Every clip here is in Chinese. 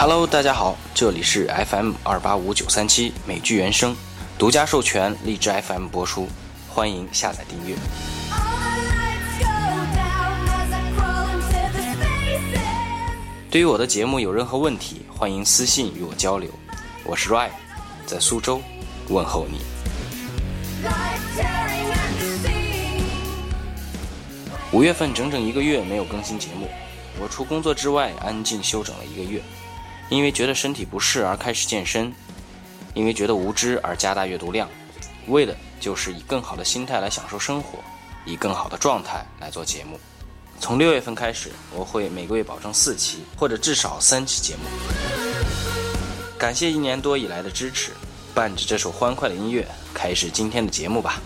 Hello，大家好，这里是 FM 二八五九三七美剧原声，独家授权荔枝 FM 播出，欢迎下载订阅。对于我的节目有任何问题，欢迎私信与我交流。我是 Ryan，在苏州问候你。五月份整整一个月没有更新节目，我除工作之外安静休整了一个月。因为觉得身体不适而开始健身，因为觉得无知而加大阅读量，为的就是以更好的心态来享受生活，以更好的状态来做节目。从六月份开始，我会每个月保证四期或者至少三期节目。感谢一年多以来的支持，伴着这首欢快的音乐，开始今天的节目吧。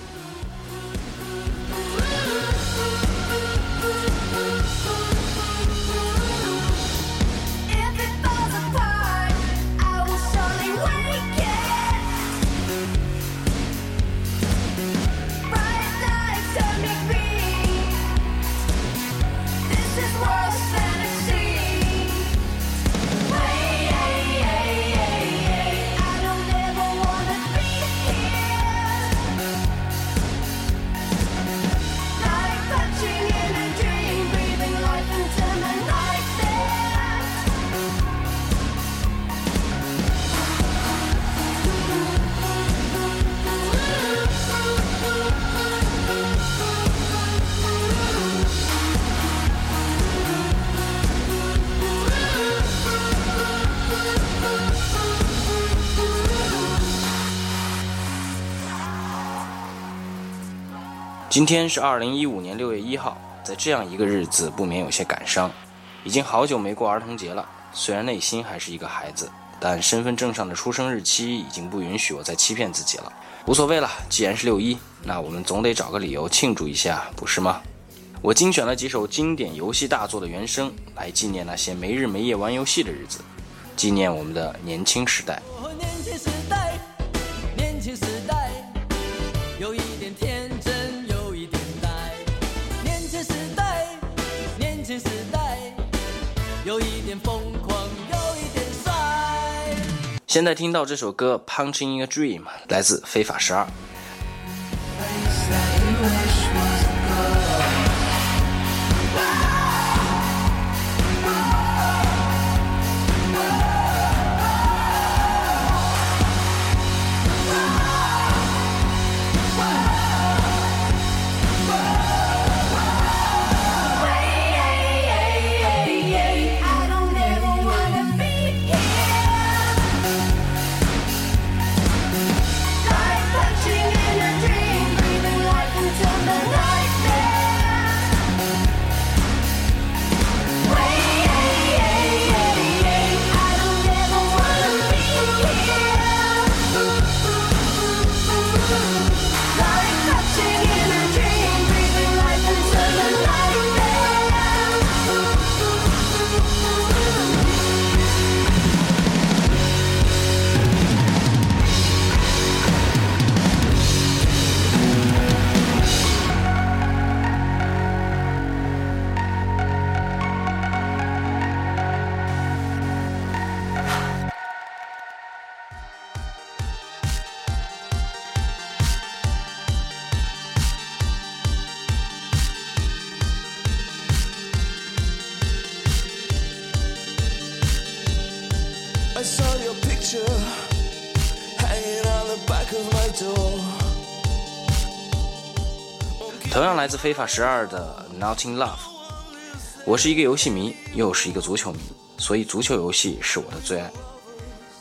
今天是二零一五年六月一号，在这样一个日子，不免有些感伤。已经好久没过儿童节了，虽然内心还是一个孩子，但身份证上的出生日期已经不允许我再欺骗自己了。无所谓了，既然是六一，那我们总得找个理由庆祝一下，不是吗？我精选了几首经典游戏大作的原声，来纪念那些没日没夜玩游戏的日子，纪念我们的年轻时代年轻时代有一点甜。有一点疯狂，有一点帅现在听到这首歌《Punching in a Dream》，来自《非法十二》。非法十二的《Not in Love》。我是一个游戏迷，又是一个足球迷，所以足球游戏是我的最爱。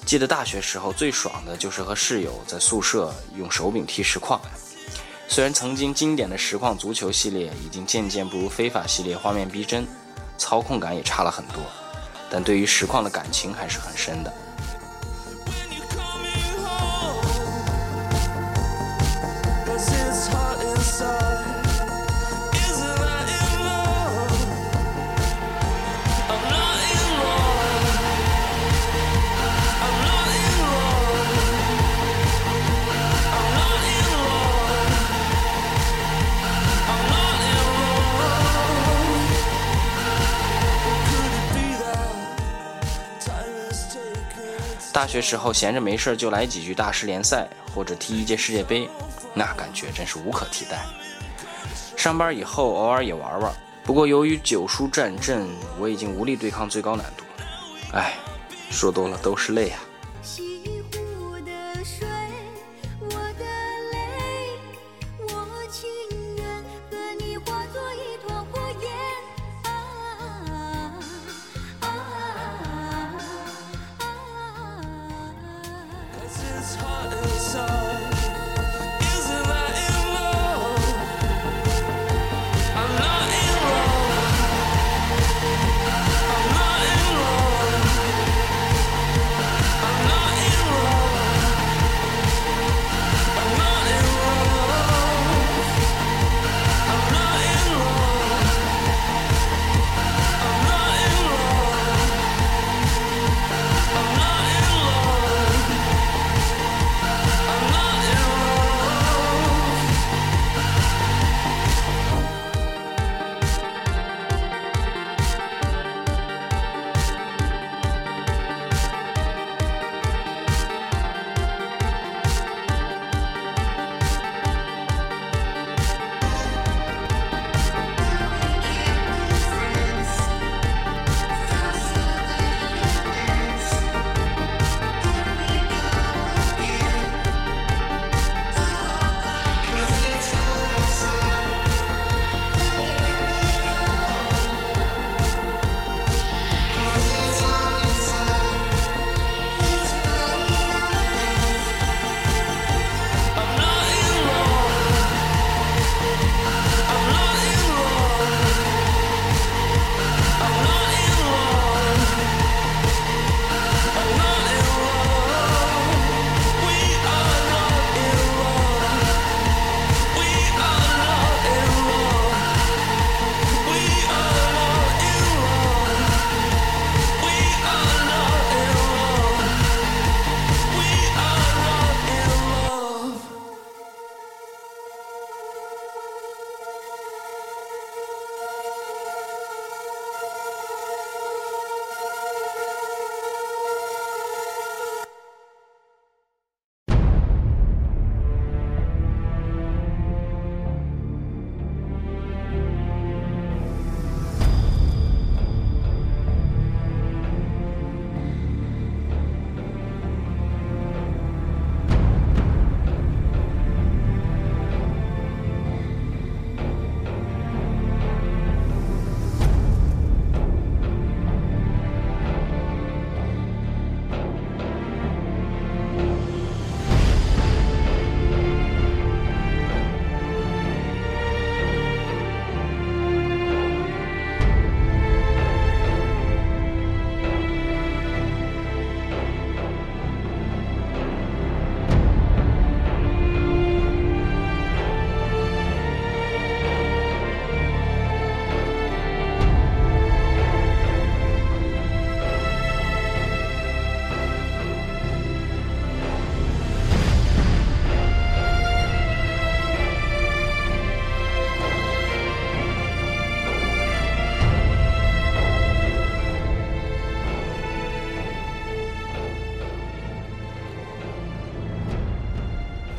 记得大学时候最爽的就是和室友在宿舍用手柄踢实况。虽然曾经经典的实况足球系列已经渐渐不如非法系列画面逼真，操控感也差了很多，但对于实况的感情还是很深的。大学时候闲着没事就来几局大师联赛，或者踢一届世界杯，那感觉真是无可替代。上班以后偶尔也玩玩，不过由于九叔战阵，我已经无力对抗最高难度。哎，说多了都是泪啊。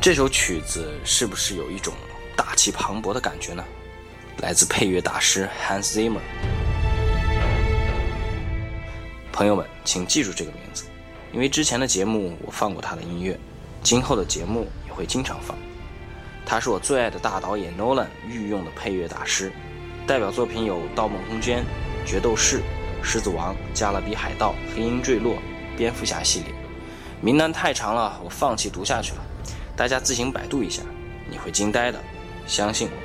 这首曲子是不是有一种大气磅礴的感觉呢？来自配乐大师 Hans Zimmer。朋友们，请记住这个名字，因为之前的节目我放过他的音乐，今后的节目也会经常放。他是我最爱的大导演 Nolan 御用的配乐大师，代表作品有《盗梦空间》《决斗士》《狮子王》《加勒比海盗》《黑鹰坠落》《蝙蝠侠》系列。名单太长了，我放弃读下去了。大家自行百度一下，你会惊呆的，相信我。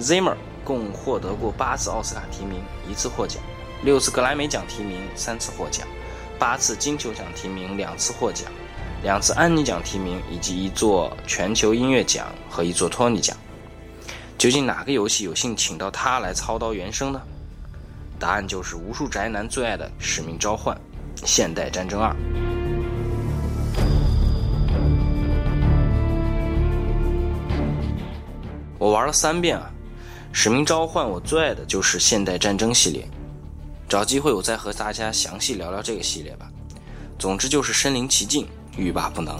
Zimmer。共获得过八次奥斯卡提名，一次获奖；六次格莱美奖提名，三次获奖；八次金球奖提名，两次获奖；两次安妮奖提名，以及一座全球音乐奖和一座托尼奖。究竟哪个游戏有幸请到他来操刀原声呢？答案就是无数宅男最爱的《使命召唤：现代战争二》。我玩了三遍啊，《使命召唤》我最爱的就是现代战争系列。找机会我再和大家详细聊聊这个系列吧。总之就是身临其境，欲罢不能。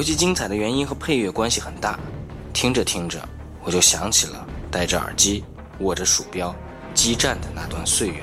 游戏精彩的原因和配乐关系很大，听着听着，我就想起了戴着耳机、握着鼠标、激战的那段岁月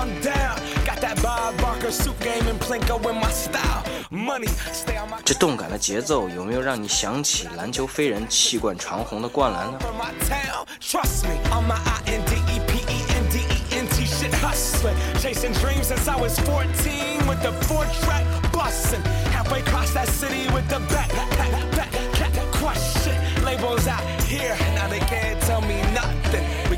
这动感的节奏有没有让你想起篮球飞人气贯长虹的灌篮呢？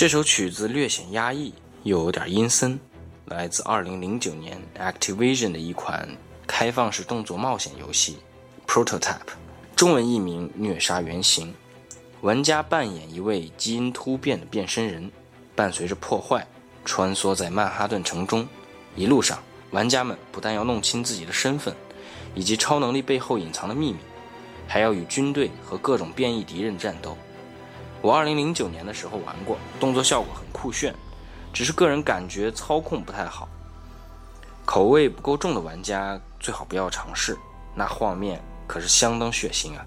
这首曲子略显压抑，又有点阴森，来自2009年 Activision 的一款开放式动作冒险游戏《Prototype》，中文译名《虐杀原型》。玩家扮演一位基因突变的变身人，伴随着破坏，穿梭在曼哈顿城中。一路上，玩家们不但要弄清自己的身份，以及超能力背后隐藏的秘密，还要与军队和各种变异敌人战斗。我二零零九年的时候玩过，动作效果很酷炫，只是个人感觉操控不太好。口味不够重的玩家最好不要尝试，那画面可是相当血腥啊！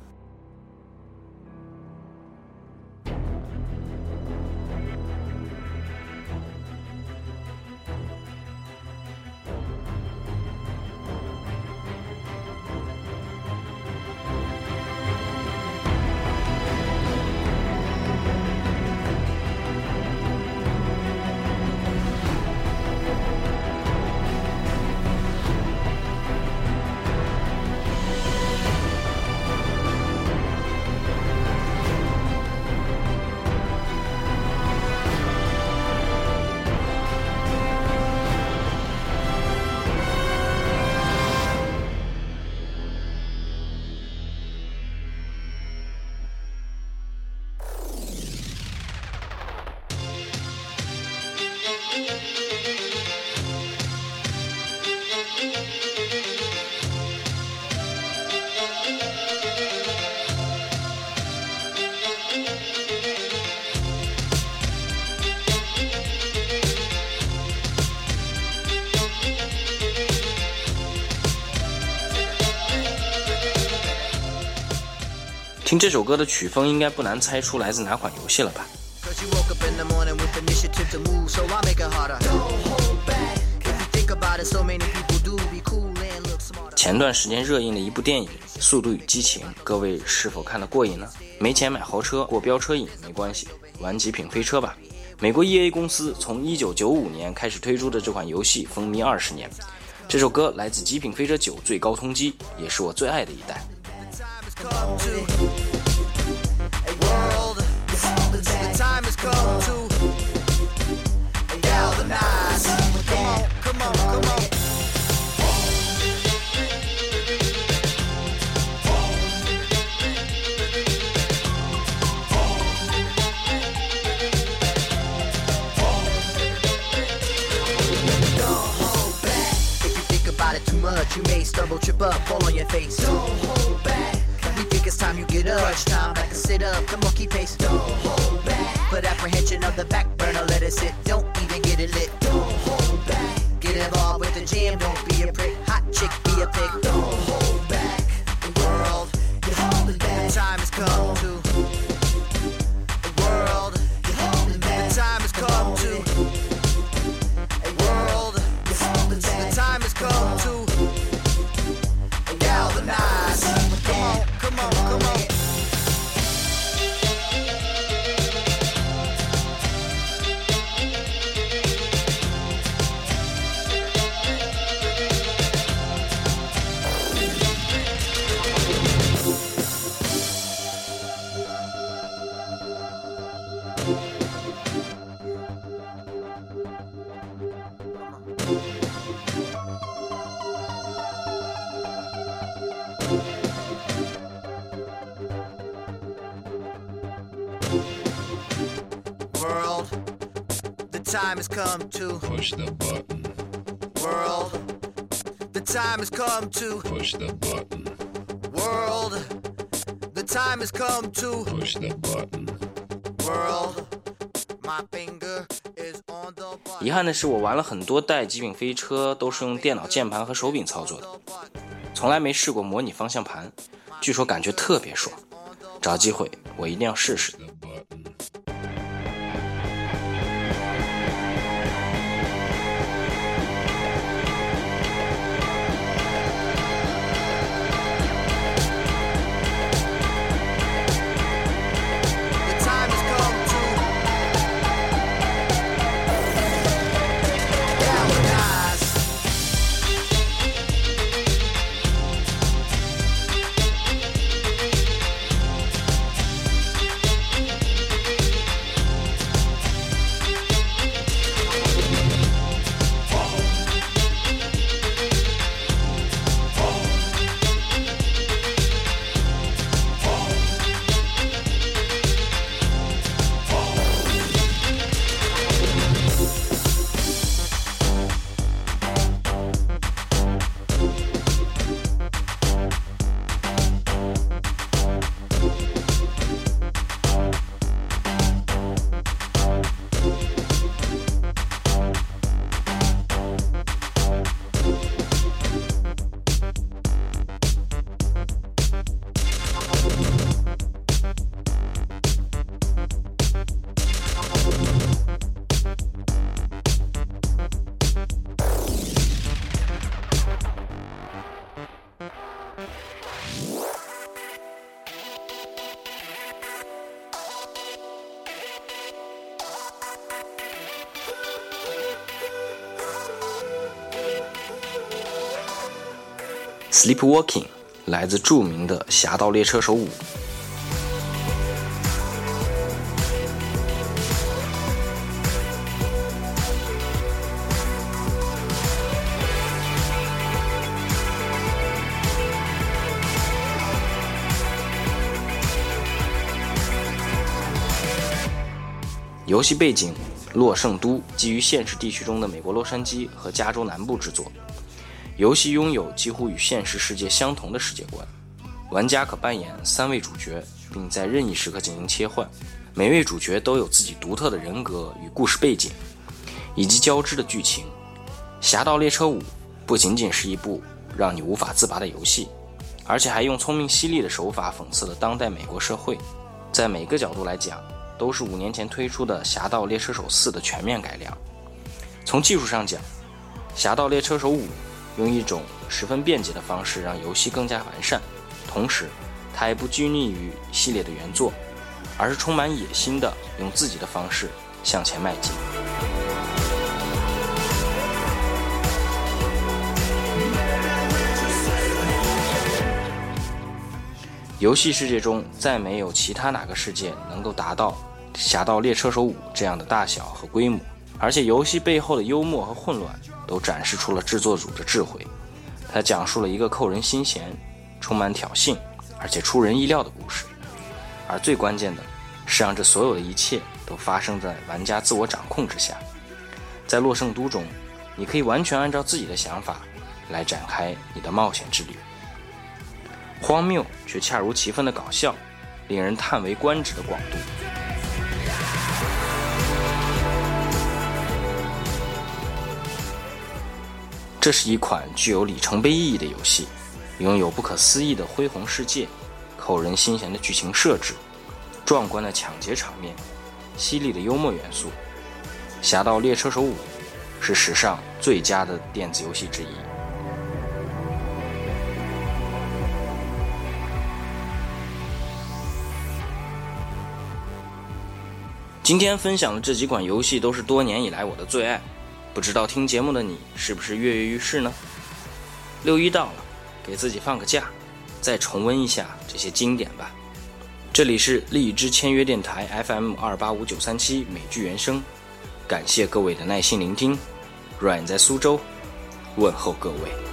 听这首歌的曲风应该不难猜出来自哪款游戏了吧？前段时间热映的一部电影速度与激情各位是否看得过瘾呢？没钱买豪车过飙车瘾没关系玩极品飞车吧。美国 ea 公司从一九九五年开始推出的这款游戏风靡二十年这首歌来自极品飞车九最高通缉也是我最爱的一代。Come to a world. The time has come to galvanize. Come on, come on, come on. If you think about it too much, you may stumble, trip up, fall on your face. Don't hold back. Think it's time you get up. Crunch time, back and sit up. Come on, keep pace. Don't hold back. Put apprehension of the back burner, let it sit. Don't even get it lit. Don't hold back. Get involved with the jam, don't be a prick. Hot chick, be a pig. Don't hold back. The world, you're holding back. The time has come to. The world, you're holding back. The time has come to. The world, you're holding back. The time has come to. Time has come to. Push the button. World, the time has come to. Push the button. World, the time has come to. Push the button. World, my finger is on the button. 遗憾的是，我玩了很多代极品飞车，都是用电脑键盘和手柄操作的，从来没试过模拟方向盘，据说感觉特别爽。找机会我一定要试试。Sleepwalking 来自著名的《侠盗猎车手五》。游戏背景：洛圣都，基于现实地区中的美国洛杉矶和加州南部制作。游戏拥有几乎与现实世界相同的世界观，玩家可扮演三位主角，并在任意时刻进行切换。每位主角都有自己独特的人格与故事背景，以及交织的剧情。《侠盗猎车五》不仅仅是一部让你无法自拔的游戏，而且还用聪明犀利的手法讽刺了当代美国社会。在每个角度来讲，都是五年前推出的《侠盗猎车手四》的全面改良。从技术上讲，《侠盗猎车手五》用一种十分便捷的方式让游戏更加完善，同时，它也不拘泥于系列的原作，而是充满野心的用自己的方式向前迈进。游戏世界中，再没有其他哪个世界能够达到《侠盗猎车手五》这样的大小和规模，而且游戏背后的幽默和混乱都展示出了制作组的智慧。它讲述了一个扣人心弦、充满挑衅而且出人意料的故事，而最关键的是让这所有的一切都发生在玩家自我掌控之下。在洛圣都中，你可以完全按照自己的想法来展开你的冒险之旅。荒谬却恰如其分的搞笑，令人叹为观止的广度。这是一款具有里程碑意义的游戏，拥有不可思议的恢宏世界、扣人心弦的剧情设置、壮观的抢劫场面、犀利的幽默元素。《侠盗猎车手五》是史上最佳的电子游戏之一。今天分享的这几款游戏都是多年以来我的最爱，不知道听节目的你是不是跃跃欲试呢？六一到了，给自己放个假，再重温一下这些经典吧。这里是荔枝签约电台 FM 二八五九三七美剧原声，感谢各位的耐心聆听。Ryan 在苏州，问候各位。